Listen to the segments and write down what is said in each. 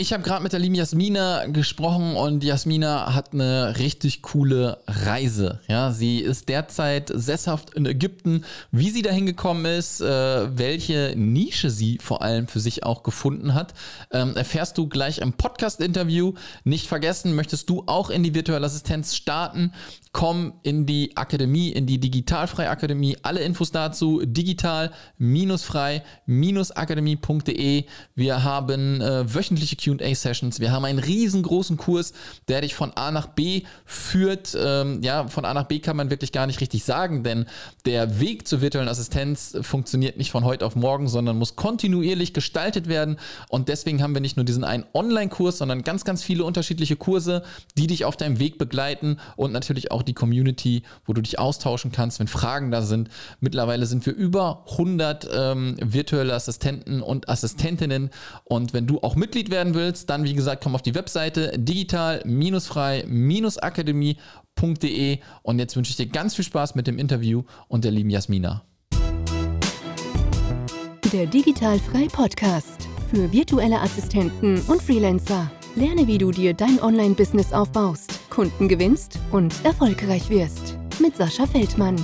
Ich habe gerade mit der lieben Jasmina gesprochen und Jasmina hat eine richtig coole Reise. Ja, sie ist derzeit sesshaft in Ägypten. Wie sie dahin gekommen ist, äh, welche Nische sie vor allem für sich auch gefunden hat, ähm, erfährst du gleich im Podcast-Interview. Nicht vergessen, möchtest du auch in die virtuelle Assistenz starten? Komm in die Akademie, in die Digitalfrei Akademie. Alle Infos dazu digital-frei-akademie.de. Wir haben äh, wöchentliche QA-Sessions. Wir haben einen riesengroßen Kurs, der dich von A nach B führt. Ähm, ja, von A nach B kann man wirklich gar nicht richtig sagen, denn der Weg zur virtuellen Assistenz funktioniert nicht von heute auf morgen, sondern muss kontinuierlich gestaltet werden. Und deswegen haben wir nicht nur diesen einen Online-Kurs, sondern ganz, ganz viele unterschiedliche Kurse, die dich auf deinem Weg begleiten und natürlich auch die Community, wo du dich austauschen kannst, wenn Fragen da sind. Mittlerweile sind wir über 100 ähm, virtuelle Assistenten und Assistentinnen. Und wenn du auch Mitglied werden willst, dann wie gesagt, komm auf die Webseite digital-frei-akademie.de. Und jetzt wünsche ich dir ganz viel Spaß mit dem Interview und der lieben Jasmina. Der Digitalfrei Podcast für virtuelle Assistenten und Freelancer. Lerne, wie du dir dein Online-Business aufbaust Kunden gewinnst und erfolgreich wirst. Mit Sascha Feldmann.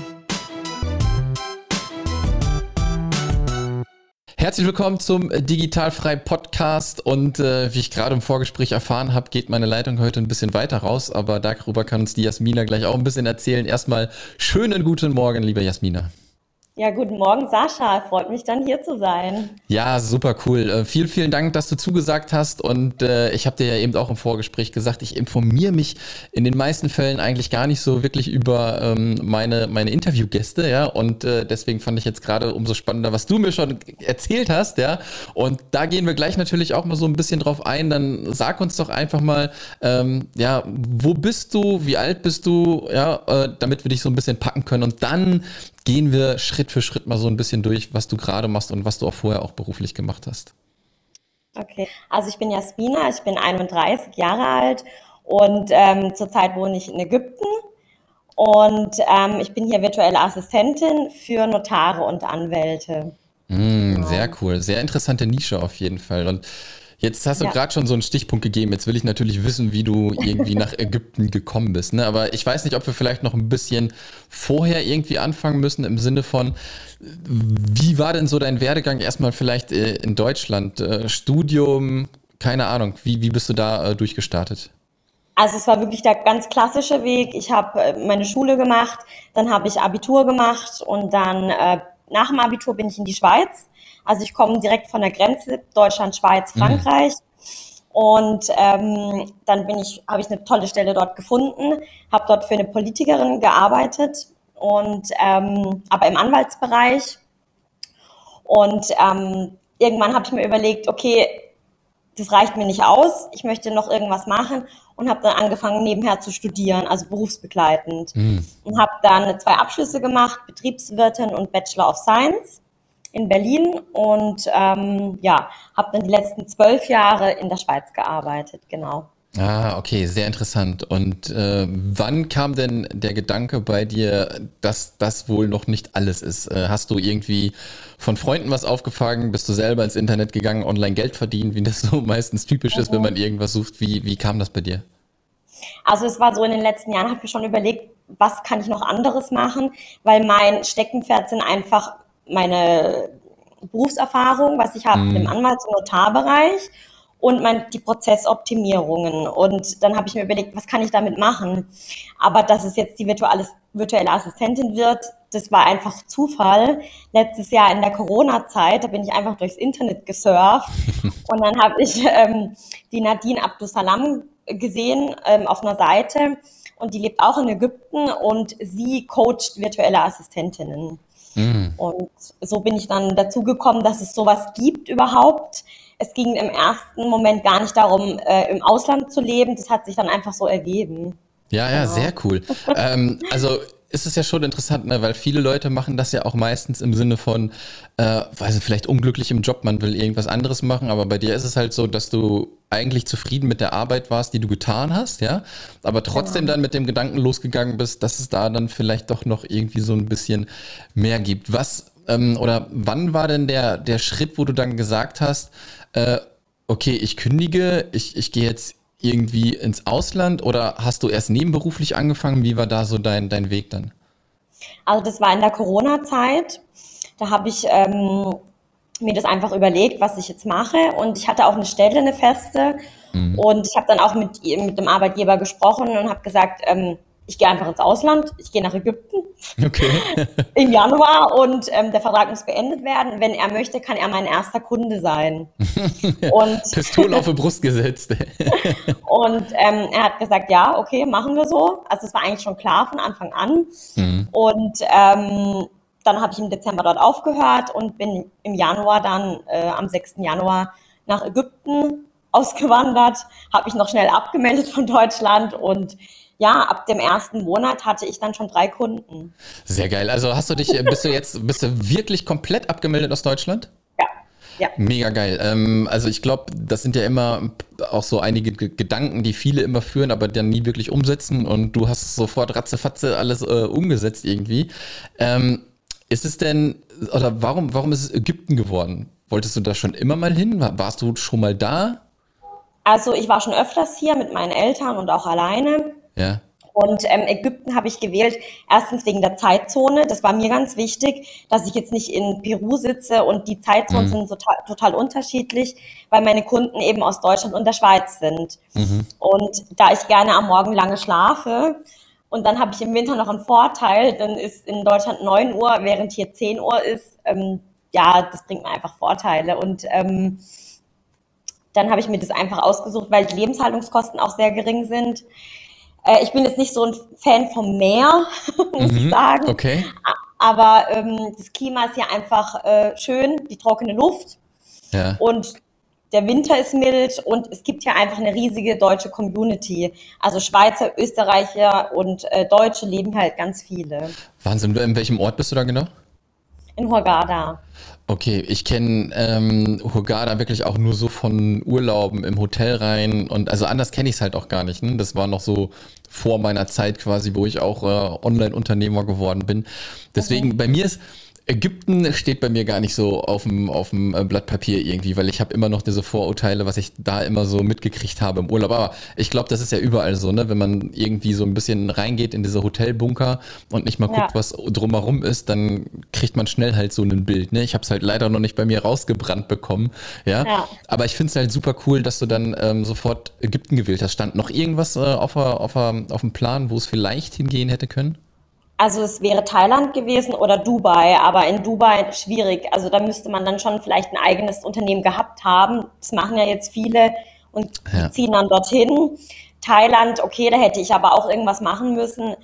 Herzlich willkommen zum Digitalfrei Podcast und äh, wie ich gerade im Vorgespräch erfahren habe, geht meine Leitung heute ein bisschen weiter raus, aber darüber kann uns die Jasmina gleich auch ein bisschen erzählen. Erstmal schönen guten Morgen, liebe Jasmina. Ja, guten Morgen, Sascha. Freut mich dann hier zu sein. Ja, super cool. Äh, vielen, vielen Dank, dass du zugesagt hast. Und äh, ich habe dir ja eben auch im Vorgespräch gesagt, ich informiere mich in den meisten Fällen eigentlich gar nicht so wirklich über ähm, meine, meine Interviewgäste, ja. Und äh, deswegen fand ich jetzt gerade umso spannender, was du mir schon erzählt hast, ja. Und da gehen wir gleich natürlich auch mal so ein bisschen drauf ein. Dann sag uns doch einfach mal, ähm, ja, wo bist du, wie alt bist du, ja, äh, damit wir dich so ein bisschen packen können. Und dann gehen wir Schritt für Schritt mal so ein bisschen durch, was du gerade machst und was du auch vorher auch beruflich gemacht hast. Okay, also ich bin Jasmina, ich bin 31 Jahre alt und ähm, zurzeit wohne ich in Ägypten und ähm, ich bin hier virtuelle Assistentin für Notare und Anwälte. Mm, sehr cool, sehr interessante Nische auf jeden Fall. Und Jetzt hast du ja. gerade schon so einen Stichpunkt gegeben. Jetzt will ich natürlich wissen, wie du irgendwie nach Ägypten gekommen bist. Ne? Aber ich weiß nicht, ob wir vielleicht noch ein bisschen vorher irgendwie anfangen müssen im Sinne von, wie war denn so dein Werdegang erstmal vielleicht äh, in Deutschland? Äh, Studium, keine Ahnung. Wie, wie bist du da äh, durchgestartet? Also es war wirklich der ganz klassische Weg. Ich habe meine Schule gemacht, dann habe ich Abitur gemacht und dann nach dem Abitur bin ich in die Schweiz also ich komme direkt von der Grenze Deutschland, Schweiz, mhm. Frankreich. Mhm. Und ähm, dann bin ich, habe ich eine tolle Stelle dort gefunden, habe dort für eine Politikerin gearbeitet und ähm, aber im Anwaltsbereich. Und ähm, irgendwann habe ich mir überlegt, okay, das reicht mir nicht aus, ich möchte noch irgendwas machen und habe dann angefangen nebenher zu studieren, also berufsbegleitend. Mhm. Und habe dann zwei Abschlüsse gemacht, Betriebswirtin und Bachelor of Science in Berlin und ähm, ja, habe dann die letzten zwölf Jahre in der Schweiz gearbeitet, genau. Ah, okay, sehr interessant. Und äh, wann kam denn der Gedanke bei dir, dass das wohl noch nicht alles ist? Äh, hast du irgendwie von Freunden was aufgefangen? Bist du selber ins Internet gegangen, online Geld verdienen, wie das so meistens typisch ist, wenn mhm. man irgendwas sucht? Wie, wie kam das bei dir? Also es war so in den letzten Jahren, habe ich schon überlegt, was kann ich noch anderes machen, weil mein Steckenpferd sind einfach meine Berufserfahrung, was ich habe mhm. im Anwalts- und Notarbereich und mein, die Prozessoptimierungen. Und dann habe ich mir überlegt, was kann ich damit machen? Aber dass es jetzt die virtuelle, virtuelle Assistentin wird, das war einfach Zufall. Letztes Jahr in der Corona-Zeit, da bin ich einfach durchs Internet gesurft und dann habe ich ähm, die Nadine Abdusalam gesehen ähm, auf einer Seite und die lebt auch in Ägypten und sie coacht virtuelle Assistentinnen. Mhm. Und so bin ich dann dazu gekommen, dass es sowas gibt überhaupt. Es ging im ersten Moment gar nicht darum, äh, im Ausland zu leben. Das hat sich dann einfach so ergeben. Ja, ja, genau. sehr cool. ähm, also ist es ja schon interessant, ne? weil viele Leute machen das ja auch meistens im Sinne von, äh, weiß nicht, vielleicht unglücklich im Job, man will irgendwas anderes machen, aber bei dir ist es halt so, dass du eigentlich zufrieden mit der Arbeit warst, die du getan hast, ja, aber trotzdem ja. dann mit dem Gedanken losgegangen bist, dass es da dann vielleicht doch noch irgendwie so ein bisschen mehr gibt. Was ähm, oder wann war denn der, der Schritt, wo du dann gesagt hast, äh, okay, ich kündige, ich, ich gehe jetzt irgendwie ins Ausland oder hast du erst nebenberuflich angefangen? Wie war da so dein, dein Weg dann? Also das war in der Corona-Zeit. Da habe ich ähm, mir das einfach überlegt, was ich jetzt mache. Und ich hatte auch eine Stelle, eine feste. Mhm. Und ich habe dann auch mit, mit dem Arbeitgeber gesprochen und habe gesagt, ähm, ich gehe einfach ins Ausland, ich gehe nach Ägypten okay. im Januar und ähm, der Vertrag muss beendet werden. Wenn er möchte, kann er mein erster Kunde sein. und Pistole auf die Brust gesetzt. und ähm, er hat gesagt, ja, okay, machen wir so. Also es war eigentlich schon klar von Anfang an. Mhm. Und ähm, dann habe ich im Dezember dort aufgehört und bin im Januar dann, äh, am 6. Januar nach Ägypten ausgewandert, habe mich noch schnell abgemeldet von Deutschland und ja, ab dem ersten Monat hatte ich dann schon drei Kunden. Sehr geil. Also hast du dich, bist du jetzt, bist du wirklich komplett abgemeldet aus Deutschland? Ja. Ja. Mega geil. Ähm, also ich glaube, das sind ja immer auch so einige G Gedanken, die viele immer führen, aber dann nie wirklich umsetzen und du hast sofort ratzefatze alles äh, umgesetzt irgendwie. Ähm, ist es denn, oder warum, warum ist es Ägypten geworden? Wolltest du da schon immer mal hin? Warst du schon mal da? Also ich war schon öfters hier mit meinen Eltern und auch alleine. Ja. Und ähm, Ägypten habe ich gewählt, erstens wegen der Zeitzone. Das war mir ganz wichtig, dass ich jetzt nicht in Peru sitze und die Zeitzonen mhm. sind total, total, unterschiedlich, weil meine Kunden eben aus Deutschland und der Schweiz sind. Mhm. Und da ich gerne am Morgen lange schlafe und dann habe ich im Winter noch einen Vorteil, dann ist in Deutschland 9 Uhr, während hier 10 Uhr ist. Ähm, ja, das bringt mir einfach Vorteile. Und ähm, dann habe ich mir das einfach ausgesucht, weil die Lebenshaltungskosten auch sehr gering sind. Äh, ich bin jetzt nicht so ein Fan vom Meer, muss mhm, ich sagen. Okay. Aber ähm, das Klima ist hier einfach äh, schön, die trockene Luft. Ja. Und der Winter ist mild und es gibt hier einfach eine riesige deutsche Community. Also Schweizer, Österreicher und äh, Deutsche leben halt ganz viele. Wahnsinn. In welchem Ort bist du da genau? In Hurghada. Okay, ich kenne ähm, Hurghada wirklich auch nur so von Urlauben im Hotel rein und also anders kenne ich es halt auch gar nicht. Ne? Das war noch so vor meiner Zeit quasi, wo ich auch äh, Online-Unternehmer geworden bin. Deswegen, okay. bei mir ist Ägypten steht bei mir gar nicht so auf dem, auf dem äh, Blatt Papier irgendwie, weil ich habe immer noch diese Vorurteile, was ich da immer so mitgekriegt habe im Urlaub. Aber ich glaube, das ist ja überall so, ne? Wenn man irgendwie so ein bisschen reingeht in diese Hotelbunker und nicht mal ja. guckt, was drumherum ist, dann kriegt man schnell halt so ein Bild. Ne? Ich habe es halt leider noch nicht bei mir rausgebrannt bekommen. Ja. ja. Aber ich finde es halt super cool, dass du dann ähm, sofort Ägypten gewählt hast. Stand noch irgendwas äh, auf, auf, auf dem Plan, wo es vielleicht hingehen hätte können? Also es wäre Thailand gewesen oder Dubai, aber in Dubai schwierig. Also da müsste man dann schon vielleicht ein eigenes Unternehmen gehabt haben. Das machen ja jetzt viele und ja. ziehen dann dorthin. Thailand, okay, da hätte ich aber auch irgendwas machen müssen.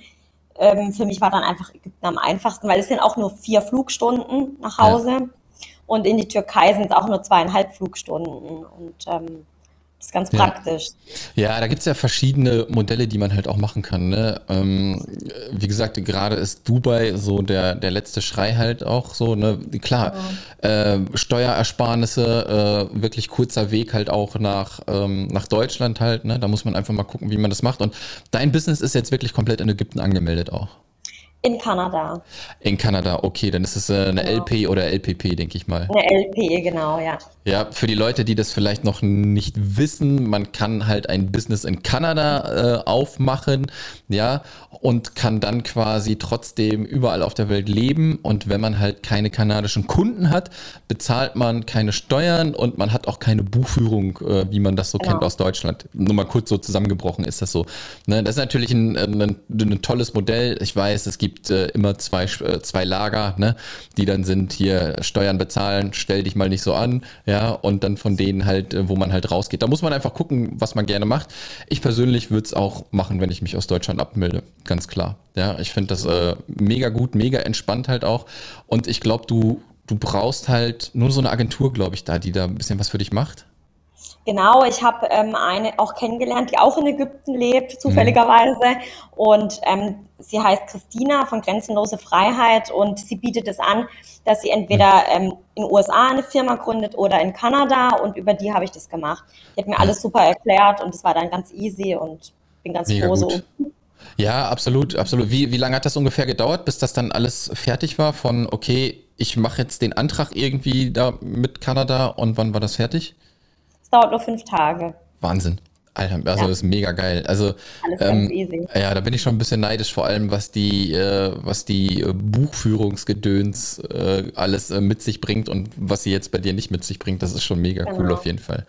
Ähm, für mich war dann einfach Ägypten am einfachsten, weil es sind auch nur vier Flugstunden nach Hause. Ja. Und in die Türkei sind es auch nur zweieinhalb Flugstunden. Und ähm, das ist ganz praktisch. Ja, da gibt es ja verschiedene Modelle, die man halt auch machen kann. Ne? Ähm, wie gesagt, gerade ist Dubai so der, der letzte Schrei halt auch so. Ne? Klar, ja. äh, Steuerersparnisse, äh, wirklich kurzer Weg halt auch nach, ähm, nach Deutschland halt. Ne? Da muss man einfach mal gucken, wie man das macht. Und dein Business ist jetzt wirklich komplett in Ägypten angemeldet auch. In Kanada. In Kanada, okay, dann ist es äh, eine genau. LP oder LPP, denke ich mal. Eine LP, genau, ja. Ja, für die Leute, die das vielleicht noch nicht wissen, man kann halt ein Business in Kanada äh, aufmachen, ja, und kann dann quasi trotzdem überall auf der Welt leben. Und wenn man halt keine kanadischen Kunden hat, bezahlt man keine Steuern und man hat auch keine Buchführung, äh, wie man das so genau. kennt aus Deutschland. Nur mal kurz so zusammengebrochen ist das so. Ne, das ist natürlich ein, ein, ein tolles Modell. Ich weiß, es gibt äh, immer zwei, äh, zwei Lager, ne, die dann sind hier Steuern bezahlen, stell dich mal nicht so an, ja, und dann von denen halt, äh, wo man halt rausgeht. Da muss man einfach gucken, was man gerne macht. Ich persönlich würde es auch machen, wenn ich mich aus Deutschland abmelde ganz klar. Ja, ich finde das äh, mega gut, mega entspannt halt auch. Und ich glaube, du, du brauchst halt nur so eine Agentur, glaube ich, da, die da ein bisschen was für dich macht. Genau, ich habe ähm, eine auch kennengelernt, die auch in Ägypten lebt, zufälligerweise. Mhm. Und ähm, sie heißt Christina von Grenzenlose Freiheit und sie bietet es an, dass sie entweder ähm, in den USA eine Firma gründet oder in Kanada und über die habe ich das gemacht. Die hat mir alles super erklärt und es war dann ganz easy und bin ganz Mega froh gut. so. Ja, absolut, absolut. Wie, wie lange hat das ungefähr gedauert, bis das dann alles fertig war? Von, okay, ich mache jetzt den Antrag irgendwie da mit Kanada und wann war das fertig? Dauert nur fünf Tage. Wahnsinn. Alter, also ja. das ist mega geil. Also ähm, ja, da bin ich schon ein bisschen neidisch, vor allem was die, äh, was die äh, Buchführungsgedöns äh, alles äh, mit sich bringt und was sie jetzt bei dir nicht mit sich bringt. Das ist schon mega genau. cool auf jeden Fall.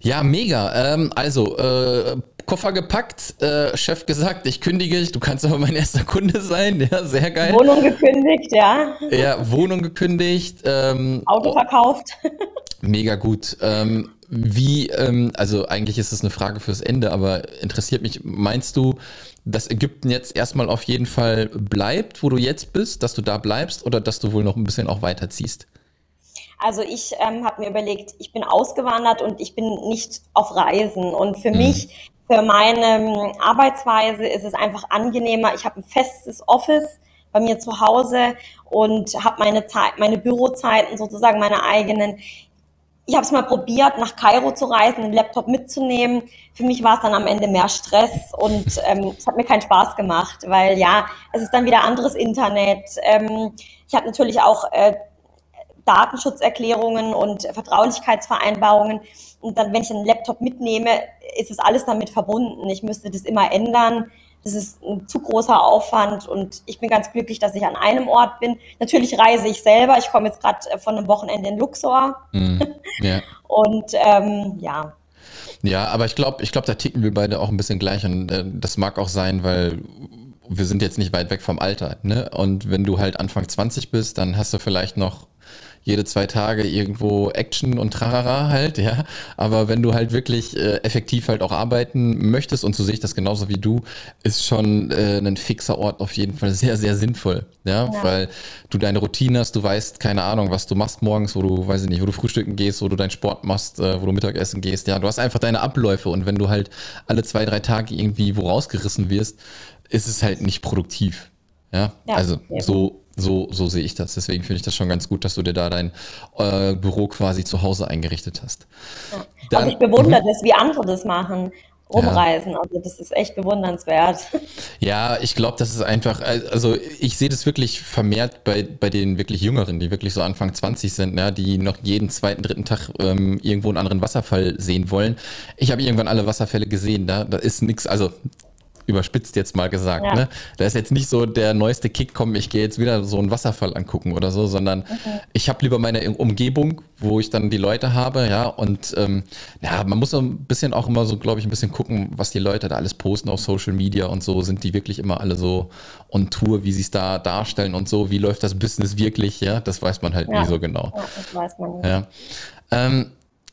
Ja, ja mega. Ähm, also äh, Koffer gepackt, äh, Chef gesagt, ich kündige, du kannst aber mein erster Kunde sein. Ja, sehr geil. Wohnung gekündigt, ja. Ja, Wohnung gekündigt. Ähm, Auto verkauft. Mega gut. Ähm, wie, ähm, also eigentlich ist es eine Frage fürs Ende, aber interessiert mich, meinst du, dass Ägypten jetzt erstmal auf jeden Fall bleibt, wo du jetzt bist, dass du da bleibst oder dass du wohl noch ein bisschen auch weiterziehst? Also ich ähm, habe mir überlegt, ich bin ausgewandert und ich bin nicht auf Reisen. Und für mhm. mich, für meine ähm, Arbeitsweise ist es einfach angenehmer. Ich habe ein festes Office bei mir zu Hause und habe meine Zeit, meine Bürozeiten sozusagen meine eigenen ich habe es mal probiert, nach Kairo zu reisen, den Laptop mitzunehmen. Für mich war es dann am Ende mehr Stress und ähm, es hat mir keinen Spaß gemacht, weil ja, es ist dann wieder anderes Internet. Ähm, ich habe natürlich auch äh, Datenschutzerklärungen und Vertraulichkeitsvereinbarungen. Und dann, wenn ich einen Laptop mitnehme, ist es alles damit verbunden. Ich müsste das immer ändern. Das ist ein zu großer Aufwand und ich bin ganz glücklich, dass ich an einem Ort bin. Natürlich reise ich selber. Ich komme jetzt gerade äh, von einem Wochenende in Luxor. Mm, yeah. und ähm, ja. Ja, aber ich glaube, ich glaube, da ticken wir beide auch ein bisschen gleich und äh, das mag auch sein, weil wir sind jetzt nicht weit weg vom Alter. Ne? Und wenn du halt Anfang 20 bist, dann hast du vielleicht noch jede zwei Tage irgendwo Action und Trarara halt, ja. Aber wenn du halt wirklich äh, effektiv halt auch arbeiten möchtest, und so sehe ich das genauso wie du, ist schon äh, ein fixer Ort auf jeden Fall sehr, sehr sinnvoll, ja? ja. Weil du deine Routine hast, du weißt, keine Ahnung, was du machst morgens, wo du, weiß ich nicht, wo du frühstücken gehst, wo du deinen Sport machst, äh, wo du Mittagessen gehst, ja. Du hast einfach deine Abläufe und wenn du halt alle zwei, drei Tage irgendwie wo rausgerissen wirst, ist es halt nicht produktiv. Ja, ja also so so, so sehe ich das. Deswegen finde ich das schon ganz gut, dass du dir da dein äh, Büro quasi zu Hause eingerichtet hast. Ja. Dann, also ich bewundere das, wie andere das machen. Rumreisen, ja. also das ist echt bewundernswert. Ja, ich glaube, das ist einfach, also ich sehe das wirklich vermehrt bei, bei den wirklich Jüngeren, die wirklich so Anfang 20 sind, ja, die noch jeden zweiten, dritten Tag ähm, irgendwo einen anderen Wasserfall sehen wollen. Ich habe irgendwann alle Wasserfälle gesehen, da, da ist nichts, also überspitzt jetzt mal gesagt. Ja. Ne? Da ist jetzt nicht so der neueste Kick, komm, ich gehe jetzt wieder so einen Wasserfall angucken oder so, sondern okay. ich habe lieber meine Umgebung, wo ich dann die Leute habe, ja, und ähm, ja, man muss so ein bisschen auch immer so, glaube ich, ein bisschen gucken, was die Leute da alles posten auf Social Media und so, sind die wirklich immer alle so on Tour, wie sie es da darstellen und so, wie läuft das Business wirklich, ja, das weiß man halt ja. nie so genau. Ja, das weiß man nicht. Ja. Ähm,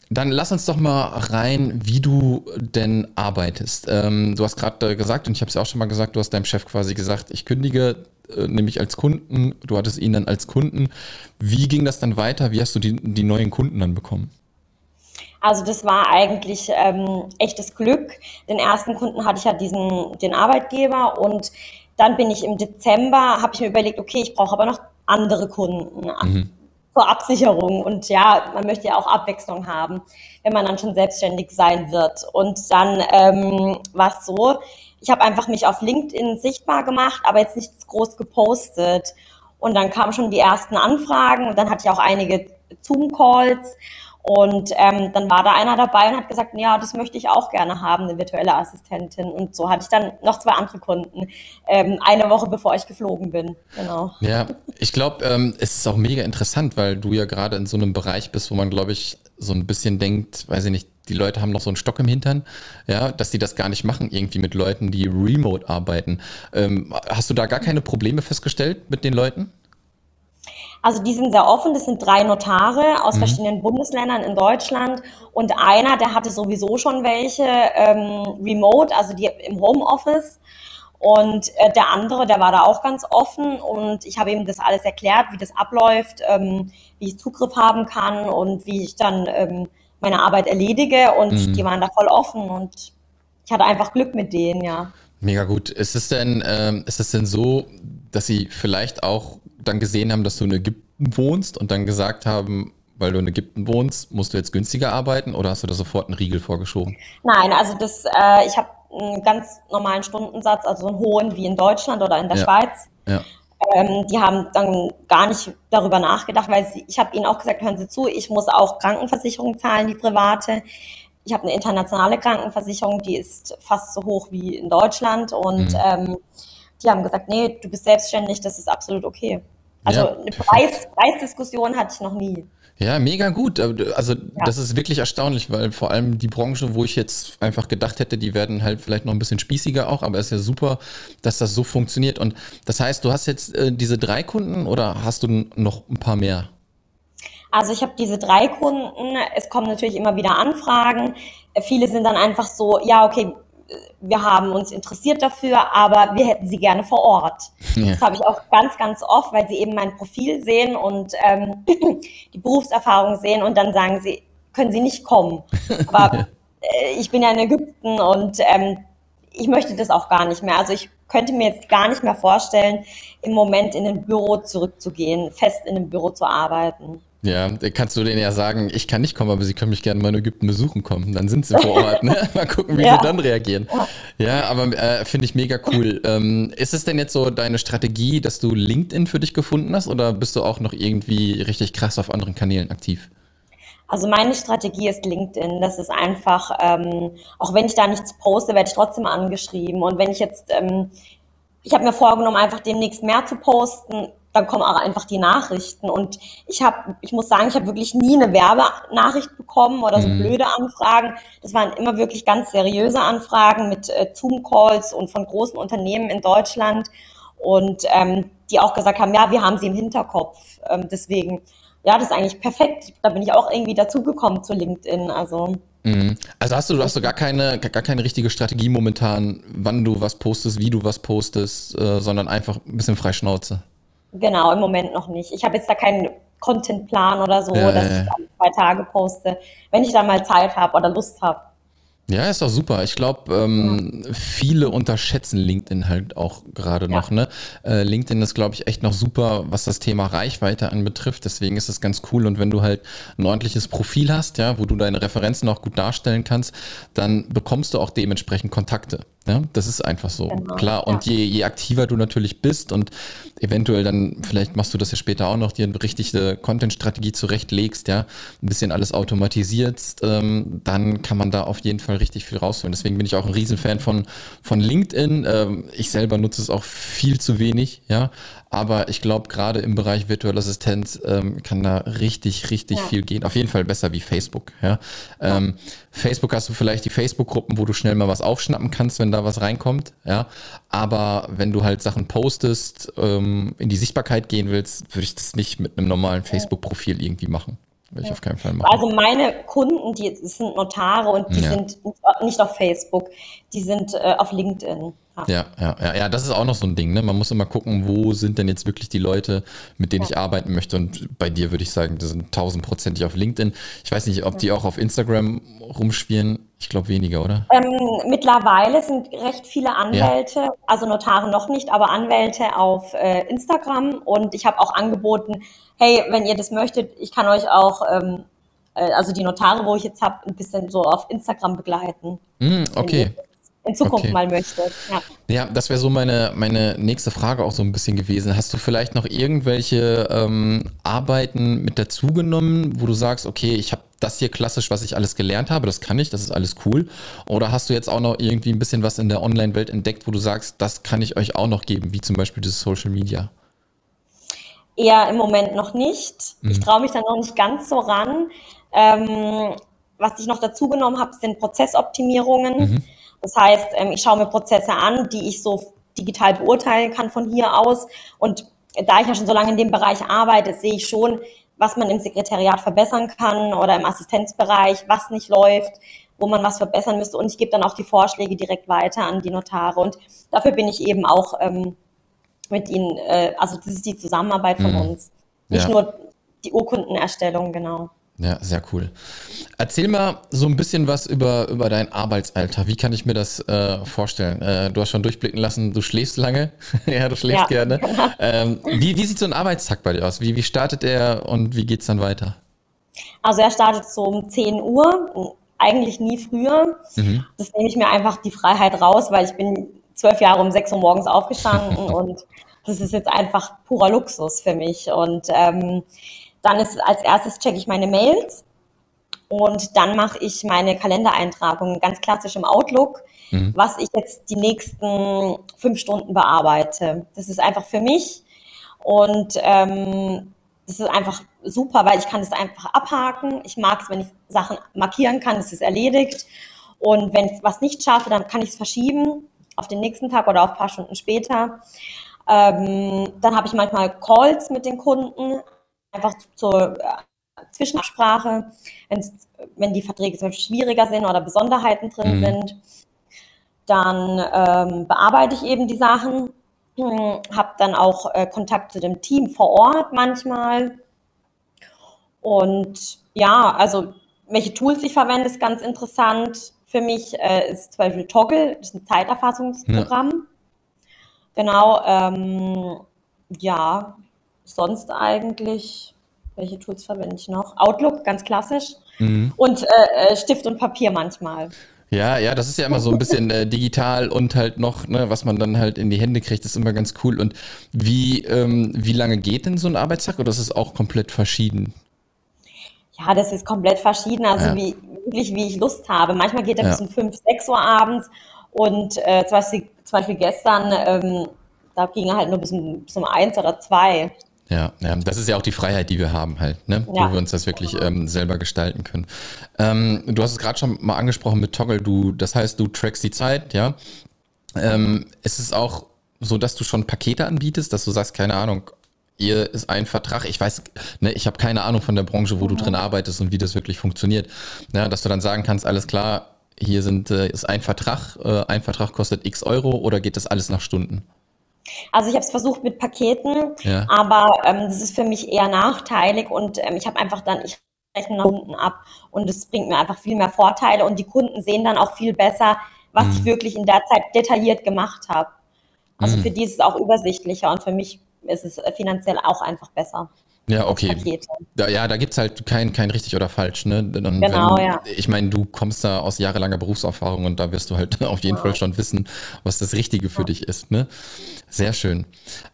dann lass uns doch mal rein, wie du denn arbeitest. Ähm, du hast gerade gesagt, und ich habe es ja auch schon mal gesagt, du hast deinem Chef quasi gesagt, ich kündige äh, nämlich als Kunden, du hattest ihn dann als Kunden. Wie ging das dann weiter? Wie hast du die, die neuen Kunden dann bekommen? Also das war eigentlich ähm, echtes Glück. Den ersten Kunden hatte ich ja diesen, den Arbeitgeber und dann bin ich im Dezember, habe ich mir überlegt, okay, ich brauche aber noch andere Kunden. Mhm zur Absicherung. Und ja, man möchte ja auch Abwechslung haben, wenn man dann schon selbstständig sein wird. Und dann ähm, war es so, ich habe einfach mich auf LinkedIn sichtbar gemacht, aber jetzt nichts groß gepostet. Und dann kamen schon die ersten Anfragen und dann hatte ich auch einige Zoom-Calls. Und ähm, dann war da einer dabei und hat gesagt, ja, das möchte ich auch gerne haben, eine virtuelle Assistentin. Und so hatte ich dann noch zwei andere Kunden, ähm, eine Woche bevor ich geflogen bin. Genau. Ja, ich glaube, ähm, es ist auch mega interessant, weil du ja gerade in so einem Bereich bist, wo man, glaube ich, so ein bisschen denkt, weiß ich nicht, die Leute haben noch so einen Stock im Hintern, ja, dass die das gar nicht machen, irgendwie mit Leuten, die remote arbeiten. Ähm, hast du da gar keine Probleme festgestellt mit den Leuten? Also die sind sehr offen. Das sind drei Notare aus mhm. verschiedenen Bundesländern in Deutschland und einer, der hatte sowieso schon welche ähm, remote, also die im Homeoffice. Und äh, der andere, der war da auch ganz offen und ich habe ihm das alles erklärt, wie das abläuft, ähm, wie ich Zugriff haben kann und wie ich dann ähm, meine Arbeit erledige und mhm. die waren da voll offen und ich hatte einfach Glück mit denen, ja. Mega gut. Ist es denn, ähm, ist es denn so, dass sie vielleicht auch dann gesehen haben, dass du in Ägypten wohnst und dann gesagt haben, weil du in Ägypten wohnst, musst du jetzt günstiger arbeiten oder hast du da sofort einen Riegel vorgeschoben? Nein, also das, äh, ich habe einen ganz normalen Stundensatz, also einen hohen wie in Deutschland oder in der ja. Schweiz. Ja. Ähm, die haben dann gar nicht darüber nachgedacht, weil sie, ich habe ihnen auch gesagt, hören Sie zu, ich muss auch Krankenversicherung zahlen, die private. Ich habe eine internationale Krankenversicherung, die ist fast so hoch wie in Deutschland. Und mhm. ähm, die haben gesagt, nee, du bist selbstständig, das ist absolut okay. Also ja, eine Preis, Preisdiskussion hatte ich noch nie. Ja, mega gut. Also ja. das ist wirklich erstaunlich, weil vor allem die Branche, wo ich jetzt einfach gedacht hätte, die werden halt vielleicht noch ein bisschen spießiger auch, aber es ist ja super, dass das so funktioniert. Und das heißt, du hast jetzt äh, diese drei Kunden oder hast du noch ein paar mehr? Also ich habe diese drei Kunden. Es kommen natürlich immer wieder Anfragen. Viele sind dann einfach so, ja, okay, wir haben uns interessiert dafür, aber wir hätten sie gerne vor Ort. Ja. Das habe ich auch ganz, ganz oft, weil sie eben mein Profil sehen und ähm, die Berufserfahrung sehen und dann sagen sie, können Sie nicht kommen. Aber äh, ich bin ja in Ägypten und ähm, ich möchte das auch gar nicht mehr. Also ich könnte mir jetzt gar nicht mehr vorstellen, im Moment in ein Büro zurückzugehen, fest in einem Büro zu arbeiten. Ja, kannst du denen ja sagen, ich kann nicht kommen, aber sie können mich gerne mal in Ägypten besuchen kommen. Dann sind sie vor Ort. Ne? Mal gucken, wie ja. sie dann reagieren. Ja, aber äh, finde ich mega cool. Ähm, ist es denn jetzt so deine Strategie, dass du LinkedIn für dich gefunden hast oder bist du auch noch irgendwie richtig krass auf anderen Kanälen aktiv? Also meine Strategie ist LinkedIn. Das ist einfach, ähm, auch wenn ich da nichts poste, werde ich trotzdem angeschrieben. Und wenn ich jetzt, ähm, ich habe mir vorgenommen, einfach demnächst mehr zu posten, dann kommen auch einfach die Nachrichten. Und ich habe, ich muss sagen, ich habe wirklich nie eine Werbenachricht bekommen oder so mhm. blöde Anfragen. Das waren immer wirklich ganz seriöse Anfragen mit äh, Zoom-Calls und von großen Unternehmen in Deutschland und ähm, die auch gesagt haben, ja, wir haben sie im Hinterkopf. Ähm, deswegen, ja, das ist eigentlich perfekt. Da bin ich auch irgendwie dazugekommen zu LinkedIn. Also mhm. also hast du, hast du gar keine, gar keine richtige Strategie momentan, wann du was postest, wie du was postest, äh, sondern einfach ein bisschen Freischnauze. Genau, im Moment noch nicht. Ich habe jetzt da keinen Contentplan oder so, ja, dass ja. ich alle zwei Tage poste, wenn ich dann mal Zeit habe oder Lust habe. Ja, ist doch super. Ich glaube, ähm, ja. viele unterschätzen LinkedIn halt auch gerade ja. noch. Ne? Äh, LinkedIn ist, glaube ich, echt noch super, was das Thema Reichweite anbetrifft. Deswegen ist es ganz cool. Und wenn du halt ein ordentliches Profil hast, ja, wo du deine Referenzen auch gut darstellen kannst, dann bekommst du auch dementsprechend Kontakte. Ja, das ist einfach so. Genau, Klar. Und ja. je, je aktiver du natürlich bist und eventuell dann, vielleicht machst du das ja später auch noch, dir eine richtige Content-Strategie zurechtlegst, ja, ein bisschen alles automatisierst, ähm, dann kann man da auf jeden Fall richtig viel rausholen. Deswegen bin ich auch ein Riesenfan von, von LinkedIn. Ähm, ich selber nutze es auch viel zu wenig, ja. Aber ich glaube, gerade im Bereich virtuelle Assistenz ähm, kann da richtig, richtig ja. viel gehen. Auf jeden Fall besser wie Facebook. Ja? Ähm, Facebook hast du vielleicht die Facebook-Gruppen, wo du schnell mal was aufschnappen kannst, wenn da was reinkommt. Ja? Aber wenn du halt Sachen postest, ähm, in die Sichtbarkeit gehen willst, würde ich das nicht mit einem normalen Facebook-Profil irgendwie machen. Will ich auf keinen Fall machen. Also meine Kunden, die sind Notare und die ja. sind nicht auf Facebook, die sind äh, auf LinkedIn. Ja, ja, ja, ja, das ist auch noch so ein Ding. Ne? Man muss immer gucken, wo sind denn jetzt wirklich die Leute, mit denen ja. ich arbeiten möchte. Und bei dir würde ich sagen, das sind tausendprozentig auf LinkedIn. Ich weiß nicht, ob die auch auf Instagram rumspielen. Ich glaube weniger, oder? Ähm, mittlerweile sind recht viele Anwälte, ja. also Notare noch nicht, aber Anwälte auf äh, Instagram. Und ich habe auch angeboten, hey, wenn ihr das möchtet, ich kann euch auch, ähm, äh, also die Notare, wo ich jetzt habe, ein bisschen so auf Instagram begleiten. Mm, okay in Zukunft okay. mal möchte. Ja, ja das wäre so meine, meine nächste Frage auch so ein bisschen gewesen. Hast du vielleicht noch irgendwelche ähm, Arbeiten mit dazugenommen, wo du sagst, okay, ich habe das hier klassisch, was ich alles gelernt habe, das kann ich, das ist alles cool? Oder hast du jetzt auch noch irgendwie ein bisschen was in der Online-Welt entdeckt, wo du sagst, das kann ich euch auch noch geben, wie zum Beispiel das Social Media? Eher im Moment noch nicht. Mhm. Ich traue mich da noch nicht ganz so ran. Ähm, was ich noch dazugenommen habe, sind Prozessoptimierungen. Mhm das heißt, ähm, ich schaue mir Prozesse an, die ich so digital beurteilen kann von hier aus. Und da ich ja schon so lange in dem Bereich arbeite, sehe ich schon, was man im Sekretariat verbessern kann oder im Assistenzbereich, was nicht läuft, wo man was verbessern müsste. Und ich gebe dann auch die Vorschläge direkt weiter an die Notare. Und dafür bin ich eben auch ähm, mit ihnen, äh, also das ist die Zusammenarbeit von mhm. uns. Nicht ja. nur die Urkundenerstellung, genau. Ja, sehr cool. Erzähl mal so ein bisschen was über, über dein Arbeitsalter. Wie kann ich mir das äh, vorstellen? Äh, du hast schon durchblicken lassen, du schläfst lange. ja, du schläfst ja, gerne. Ähm, wie, wie sieht so ein Arbeitstag bei dir aus? Wie, wie startet er und wie geht es dann weiter? Also er startet so um 10 Uhr, eigentlich nie früher. Mhm. Das nehme ich mir einfach die Freiheit raus, weil ich bin zwölf Jahre um 6 Uhr morgens aufgestanden und das ist jetzt einfach purer Luxus für mich. Und ähm, dann ist als erstes checke ich meine Mails und dann mache ich meine Kalendereintragung ganz klassisch im Outlook, mhm. was ich jetzt die nächsten fünf Stunden bearbeite. Das ist einfach für mich und ähm, das ist einfach super, weil ich kann das einfach abhaken. Ich mag es, wenn ich Sachen markieren kann, es ist erledigt. Und wenn ich was nicht schaffe, dann kann ich es verschieben auf den nächsten Tag oder auf ein paar Stunden später. Ähm, dann habe ich manchmal Calls mit den Kunden, einfach zur äh, Zwischenabsprache, wenn die Verträge zum Beispiel schwieriger sind oder Besonderheiten drin mhm. sind. Dann ähm, bearbeite ich eben die Sachen, hm, habe dann auch äh, Kontakt zu dem Team vor Ort manchmal. Und ja, also welche Tools ich verwende, ist ganz interessant. Für mich äh, ist zum Beispiel Toggle, das ist ein Zeiterfassungsprogramm. Ja. Genau, ähm, ja, sonst eigentlich, welche Tools verwende ich noch? Outlook, ganz klassisch. Mhm. Und äh, äh, Stift und Papier manchmal. Ja, ja, das ist ja immer so ein bisschen äh, digital und halt noch, ne, was man dann halt in die Hände kriegt, ist immer ganz cool. Und wie, ähm, wie lange geht denn so ein Arbeitstag oder ist es auch komplett verschieden? Ja, das ist komplett verschieden, also ja. wie, wirklich wie ich Lust habe. Manchmal geht er ja. bis um 5, 6 Uhr abends und äh, zum, Beispiel, zum Beispiel gestern, ähm, da ging er halt nur bis um, bis um eins oder zwei. Ja, ja, das ist ja auch die Freiheit, die wir haben halt, ne? Ja. wo wir uns das wirklich ähm, selber gestalten können. Ähm, du hast es gerade schon mal angesprochen mit Toggle, du, das heißt, du trackst die Zeit, ja. Ähm, ist es auch so, dass du schon Pakete anbietest, dass du sagst, keine Ahnung, ihr ist ein Vertrag, ich weiß, ne, ich habe keine Ahnung von der Branche, wo du drin arbeitest und wie das wirklich funktioniert. Ja, dass du dann sagen kannst, alles klar, hier sind, äh, ist ein Vertrag, äh, ein Vertrag kostet x Euro oder geht das alles nach Stunden? Also ich habe es versucht mit Paketen, ja. aber ähm, das ist für mich eher nachteilig und ähm, ich habe einfach dann, ich rechne nach Kunden ab und es bringt mir einfach viel mehr Vorteile und die Kunden sehen dann auch viel besser, was mhm. ich wirklich in der Zeit detailliert gemacht habe. Also mhm. für die ist es auch übersichtlicher und für mich ist es finanziell auch einfach besser. Ja, okay. Da, ja, da gibt es halt kein, kein richtig oder falsch. Ne? Und genau, wenn, ja. Ich meine, du kommst da aus jahrelanger Berufserfahrung und da wirst du halt auf jeden ja. Fall schon wissen, was das Richtige für ja. dich ist. Ne? Sehr schön.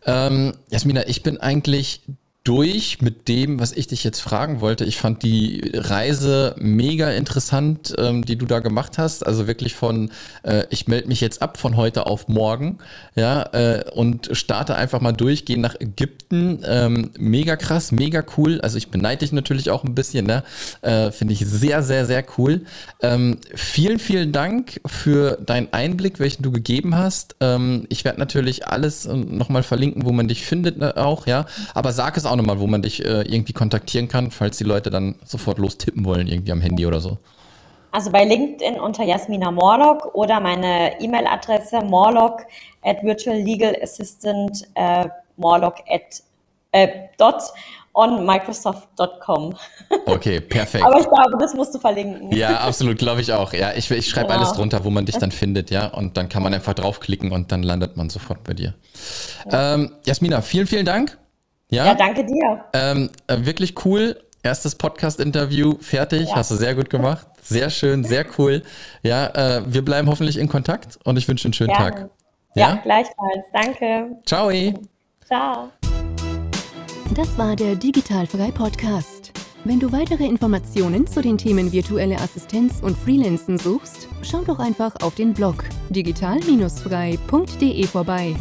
Ähm, Jasmina, ich bin eigentlich durch mit dem, was ich dich jetzt fragen wollte. Ich fand die Reise mega interessant, ähm, die du da gemacht hast. Also wirklich von, äh, ich melde mich jetzt ab von heute auf morgen, ja, äh, und starte einfach mal durch, gehe nach Ägypten. Ähm, mega krass, mega cool. Also ich beneide dich natürlich auch ein bisschen, ne? Äh, Finde ich sehr, sehr, sehr cool. Ähm, vielen, vielen Dank für deinen Einblick, welchen du gegeben hast. Ähm, ich werde natürlich alles äh, nochmal verlinken, wo man dich findet, ne, auch, ja. Aber sag es auch nochmal, wo man dich äh, irgendwie kontaktieren kann, falls die Leute dann sofort los tippen wollen, irgendwie am Handy oder so. Also bei LinkedIn unter Jasmina Morlock oder meine E-Mail-Adresse morlock at virtuallegalassistant äh, morlock at äh, dot on Microsoft.com. Okay, perfekt. Aber ich glaube, das musst du verlinken. Ja, absolut, glaube ich auch. Ja, ich, ich schreibe genau. alles drunter, wo man dich dann findet, ja. Und dann kann man einfach draufklicken und dann landet man sofort bei dir. Ja. Ähm, Jasmina, vielen, vielen Dank. Ja, ja danke dir. Ähm, äh, wirklich cool. Erstes Podcast-Interview fertig. Ja. Hast du sehr gut gemacht. Sehr schön, sehr cool. Ja, äh, wir bleiben hoffentlich in Kontakt und ich wünsche einen schönen Gerne. Tag. Ja? ja, gleichfalls. Danke. Ciao. Ciao. Das war der Digitalfrei Podcast. Wenn du weitere Informationen zu den Themen virtuelle Assistenz und Freelancen suchst, schau doch einfach auf den Blog digital-frei.de vorbei.